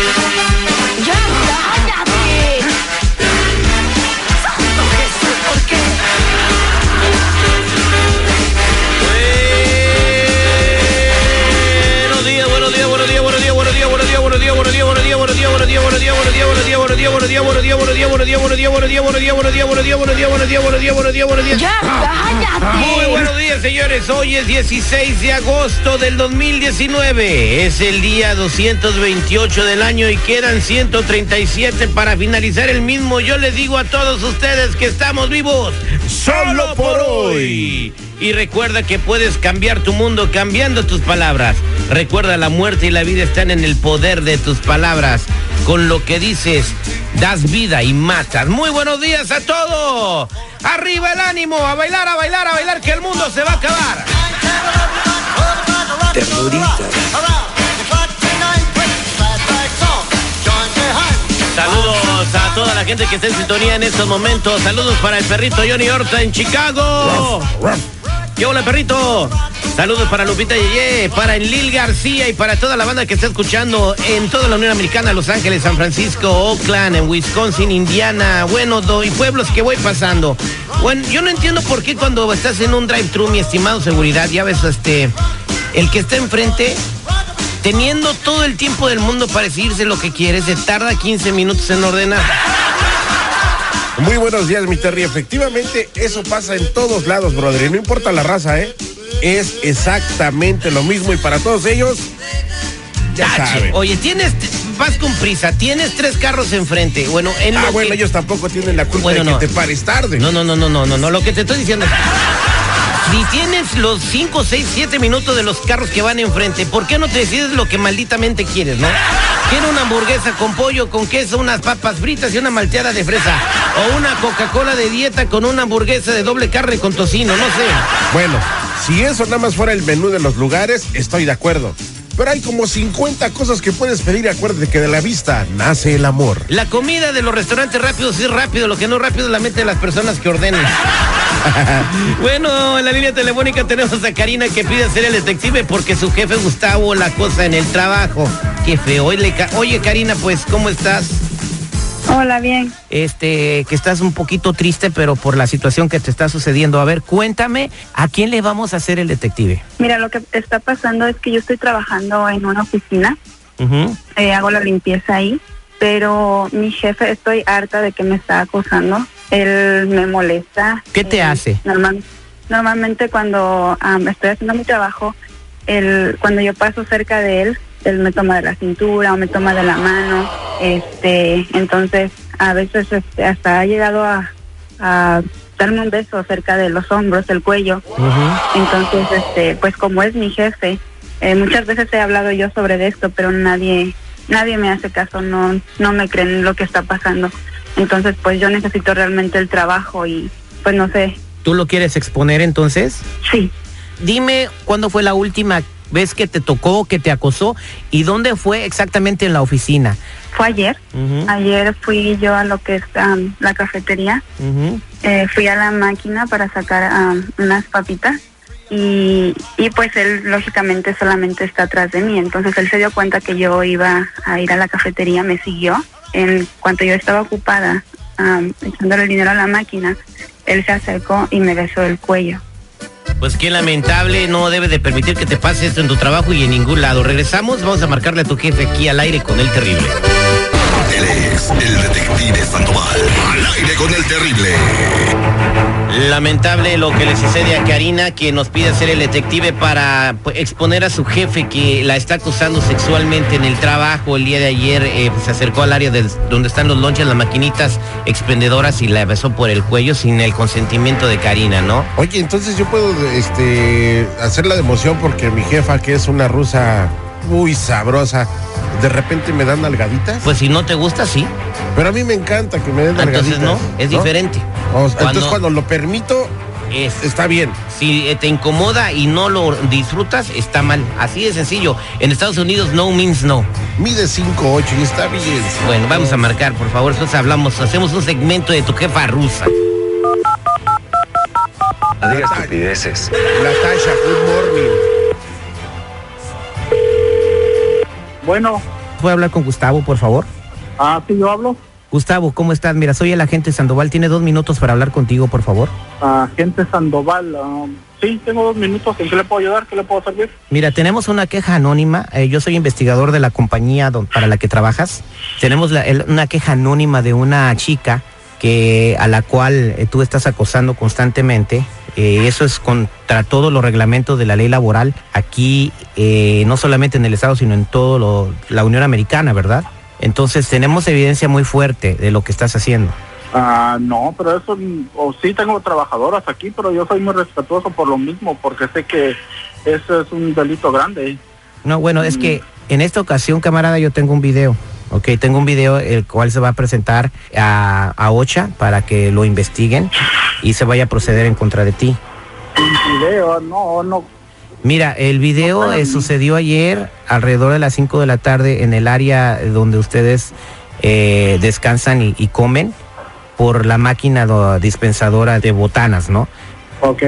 Thank you. Cállate! Muy buenos días, señores. Hoy es 16 de agosto del 2019. Es el día 228 del año y quedan 137 para finalizar el mismo. Yo les digo a todos ustedes que estamos vivos solo por hoy. Y recuerda que puedes cambiar tu mundo cambiando tus palabras. Recuerda, la muerte y la vida están en el poder de tus palabras. Con lo que dices, das vida y matas. Muy buenos días a todos. Arriba el ánimo, a bailar, a bailar, a bailar, que el mundo se va a acabar. Saludos a toda la gente que está en sintonía en estos momentos. Saludos para el perrito Johnny Horta en Chicago. ¿Qué hola, perrito? Saludos para Lupita Yeye, para Enlil García y para toda la banda que está escuchando en toda la Unión Americana, Los Ángeles, San Francisco, Oakland, en Wisconsin, Indiana, bueno, y pueblos que voy pasando. Bueno, yo no entiendo por qué cuando estás en un drive-thru, mi estimado seguridad, ya ves, este, el que está enfrente, teniendo todo el tiempo del mundo para decirse lo que quiere, se tarda 15 minutos en ordenar. Muy buenos días, mi Terry. Efectivamente, eso pasa en todos lados, brother. Y no importa la raza, ¿eh? Es exactamente lo mismo. Y para todos ellos, ya Tache. saben. Oye, tienes, vas con prisa, tienes tres carros enfrente. Bueno, en Ah, lo bueno, que- ellos tampoco tienen la culpa Bueno, de que te pares tarde. No, no, no, no, no, no, no, lo que te estoy diciendo. Si tienes los 5, 6, 7 minutos de los carros que van enfrente, ¿por qué no te decides lo que malditamente quieres, no? Quiero una hamburguesa con pollo, con queso, unas papas fritas y una malteada de fresa. O una Coca-Cola de dieta con una hamburguesa de doble carne con tocino, no sé. Bueno, si eso nada más fuera el menú de los lugares, estoy de acuerdo. Pero hay como 50 cosas que puedes pedir. Acuérdate que de la vista nace el amor. La comida de los restaurantes rápidos es rápido, lo que no es rápido es la mente de las personas que ordenan. bueno, en la línea telefónica tenemos a Karina que pide ser el detective porque su jefe Gustavo la cosa en el trabajo. Qué feo. Oye, Ca- Oye, Karina, pues, ¿cómo estás? Hola, bien. Este, que estás un poquito triste, pero por la situación que te está sucediendo. A ver, cuéntame, ¿a quién le vamos a hacer el detective? Mira, lo que está pasando es que yo estoy trabajando en una oficina, eh, hago la limpieza ahí, pero mi jefe estoy harta de que me está acosando. Él me molesta. ¿Qué te Eh, hace? normal- normalmente cuando am, estoy haciendo mi trabajo, él, cuando yo paso cerca de él, él me toma de la cintura o me toma de la mano. Este, entonces, a veces este, hasta ha llegado a, a darme un beso cerca de los hombros, el cuello. Entonces, este, pues como es mi jefe, eh, muchas veces he hablado yo sobre esto, pero nadie, nadie me hace caso, no, no me creen lo que está pasando. Entonces, pues yo necesito realmente el trabajo y, pues no sé, ¿Tú lo quieres exponer entonces? sí. Dime cuándo fue la última vez que te tocó, que te acosó y dónde fue exactamente en la oficina. Fue ayer. Ayer fui yo a lo que es la cafetería. Eh, fui a la máquina para sacar unas papitas y, y pues él lógicamente solamente está atrás de mí. Entonces él se dio cuenta que yo iba a ir a la cafetería, me siguió. En cuanto yo estaba ocupada am, echándole el dinero a la máquina, él se acercó y me besó el cuello. Pues qué lamentable, no debe de permitir que te pase esto en tu trabajo y en ningún lado. Regresamos, vamos a marcarle a tu jefe aquí al aire con el terrible. Él es el detective Sandoval. Al aire con el terrible. Lamentable lo que le sucede a Karina, que nos pide ser el detective para pues, exponer a su jefe que la está acusando sexualmente en el trabajo. El día de ayer eh, pues, se acercó al área de donde están los lonches, las maquinitas expendedoras y la besó por el cuello sin el consentimiento de Karina, ¿no? Oye, entonces yo puedo este, hacer la democión porque mi jefa, que es una rusa muy sabrosa, de repente me dan nalgaditas. Pues si no te gusta, sí. Pero a mí me encanta que me den Entonces nalgaditas. no, es diferente. O sea, Cuando- Entonces cuando lo permito, Es- está bien. Si eh, te incomoda y no lo disfrutas, está mal. Así de sencillo. En Estados Unidos, no means no. Mide 5'8 y está bien. Bueno, vamos a marcar, por favor. Entonces hablamos, hacemos un segmento de tu jefa rusa. No digas estupideces. Natasha, good morning. Bueno, ¿Puedo hablar con Gustavo, por favor? ah, sí, yo hablo. Gustavo, ¿cómo estás? Mira, soy el agente Sandoval. Tiene dos minutos para hablar contigo, por favor. Agente Sandoval. ah, sí, tengo dos minutos. ¿En qué le puedo ayudar? ¿Qué le puedo servir? Mira, tenemos una queja anónima. eh, yo soy investigador de la compañía don- para la que trabajas. Tenemos la- el- una queja anónima de una chica que a la cual eh, tú estás acosando constantemente. Eh, eso es contra todos los reglamentos de la ley laboral aquí, eh, no solamente en el estado, sino en todo lo- la Unión Americana, ¿verdad? Entonces tenemos evidencia muy fuerte de lo que estás haciendo. Ah, no, pero eso, mm, o sí tengo trabajadoras aquí, pero yo soy muy respetuoso por lo mismo, porque sé que eso es un delito grande. No, bueno, es que en esta ocasión, camarada, yo tengo un video. Ok, tengo un video el cual se va a presentar a, a OCHA para que lo investiguen y se vaya a proceder en contra de ti. Un video, no, no. Mira, el video eh, sucedió ayer alrededor de las 5 de la tarde en el área donde ustedes eh, descansan y, y comen por la máquina do- dispensadora de botanas, ¿no? Ok.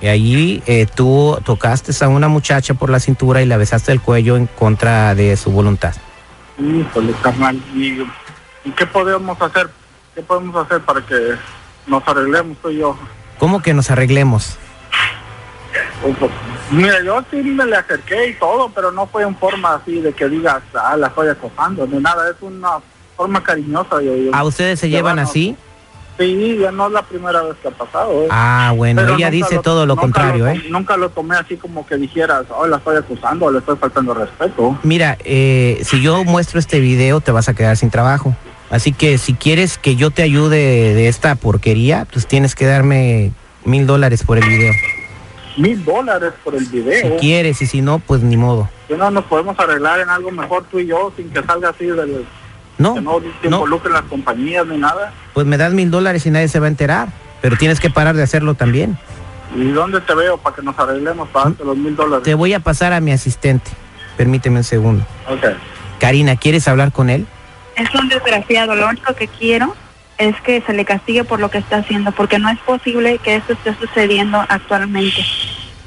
Y allí eh, tú tocaste a una muchacha por la cintura y la besaste el cuello en contra de su voluntad. Híjole, carnal. ¿Y, qué podemos hacer? ¿Qué podemos hacer para que nos arreglemos tú y yo? ¿Cómo que nos arreglemos? O, pues, Mira, yo sí me le acerqué y todo, pero no fue en forma así de que digas, ah, la estoy acosando, ni nada. Es una forma cariñosa. Yo, yo- ¿A ustedes se llevan así? Sí, ya no es la primera vez que ha pasado. ¿eh? Ah, bueno, Pero ella dice todo lo contrario, lo ¿eh? Nunca lo tomé así como que dijeras, oh, la estoy acusando le estoy faltando respeto. Mira, eh, si yo muestro este video te vas a quedar sin trabajo. Así que si quieres que yo te ayude de esta porquería, pues tienes que darme mil dólares por el video. Mil dólares por el Si video. quieres y si no, pues ni modo. Que no nos podemos arreglar en algo mejor tú y yo sin que salga así del... No, que no te no. involucren las compañías ni nada. Pues me das mil dólares y nadie se va a enterar. Pero tienes que parar de hacerlo también. ¿Y dónde te veo para que nos arreglemos para darte los mil dólares? Te voy a pasar a mi asistente. Permíteme un segundo. Ok. Karina, ¿quieres hablar con él? Es un desgraciado. Lo único que quiero es que se le castigue por lo que está haciendo, porque no es posible que esto esté sucediendo actualmente.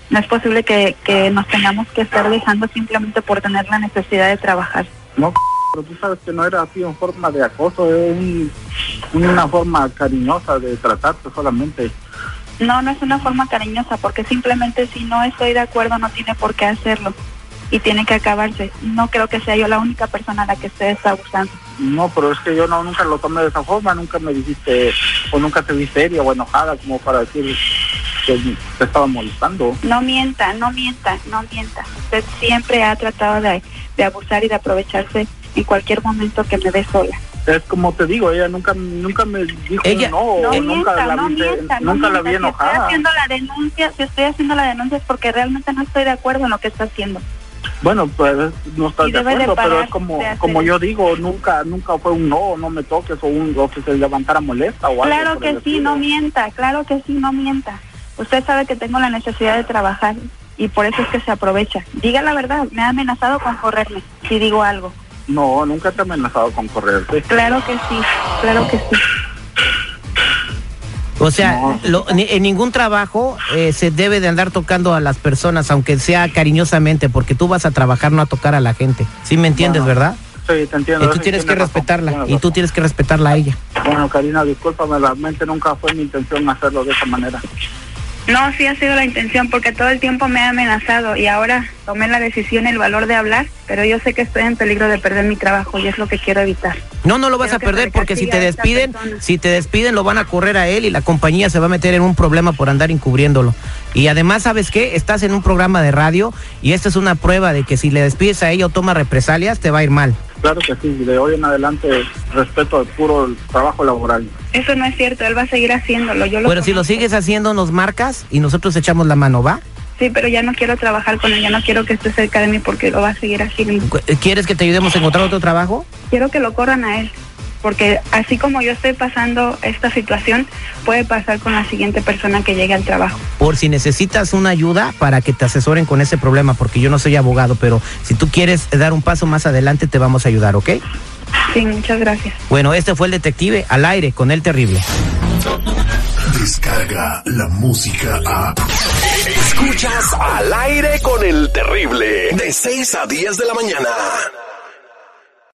No es posible que, que nos tengamos que estar dejando simplemente por tener la necesidad de trabajar. No, pero tú sabes que no era así en forma de acoso, es un- una forma cariñosa de tratarte solamente. No, no es una forma cariñosa, porque simplemente si no estoy de acuerdo no tiene por qué hacerlo y tiene que acabarse. No creo que sea yo la única persona a la que usted está abusando. No, pero es que yo no nunca lo tomé de esa forma, nunca me dijiste o nunca te vi seria o enojada como para decir que te estaba molestando. No mienta, no mienta, no mienta. Usted siempre ha tratado de, de abusar y de aprovecharse en cualquier momento que me ve sola. Es como te digo, ella nunca nunca me dijo Ella- no, No nunca mienta, la no vi, mienta, no nunca la vi mienta. Si estoy enojada. haciendo la denuncia, si estoy haciendo la denuncia es porque realmente no estoy de acuerdo en lo que está haciendo. Bueno, pues no estás de debe de acuerdo, pero parar es como como yo digo, nunca nunca fue un no, no me toques o un o que se levantara molesta o algo. Claro por el que sí, no mienta, claro que sí, no mienta. Usted sabe que tengo la necesidad de trabajar y por eso es que se aprovecha. Diga la verdad, me ha amenazado con correrme si digo algo. No, nunca te he amenazado con correrte. Claro que sí, claro que sí. O sea, No. lo- ni- en ningún trabajo eh, se debe de andar tocando a las personas, aunque sea cariñosamente, porque tú vas a trabajar, no a tocar a la gente. ¿Sí me entiendes, Bueno, verdad? Sí, te entiendo. Y tú sí, tienes que razón, respetarla, tienes y tú tienes que respetarla a ella. Bueno, Karina, discúlpame, realmente nunca fue mi intención hacerlo de esa manera. No, sí ha sido la intención porque todo el tiempo me ha amenazado y ahora tomé la decisión, el valor de hablar, pero yo sé que estoy en peligro de perder mi trabajo y es lo que quiero evitar. No, no lo vas Quiero a perder porque si te despiden, si te despiden lo van a correr a él y la compañía se va a meter en un problema por andar encubriéndolo. Y además, ¿sabes qué? Estás en un programa de radio y esta es una prueba de que si le despides a ella o toma represalias, te va a ir mal. Claro que sí, de hoy en adelante respeto al puro trabajo laboral. Eso no es cierto, él va a seguir haciéndolo. Yo lo Pero si lo sigues haciendo, nos marcas y nosotros echamos la mano, ¿va? Sí, pero ya no quiero trabajar con él, ya no quiero que esté cerca de mí porque lo va a seguir haciendo. ¿Quieres que te ayudemos a encontrar otro trabajo? Quiero que lo corran a él, porque así como yo estoy pasando esta situación, puede pasar con la siguiente persona que llegue al trabajo. Por si necesitas una ayuda para que te asesoren con ese problema, porque yo no soy abogado, pero si tú quieres dar un paso más adelante, te vamos a ayudar, ¿ok? Sí, muchas gracias. Bueno, este fue el detective al aire con el terrible. Descarga la música a. Escuchas al aire con el terrible. De 6 a 10 de la mañana.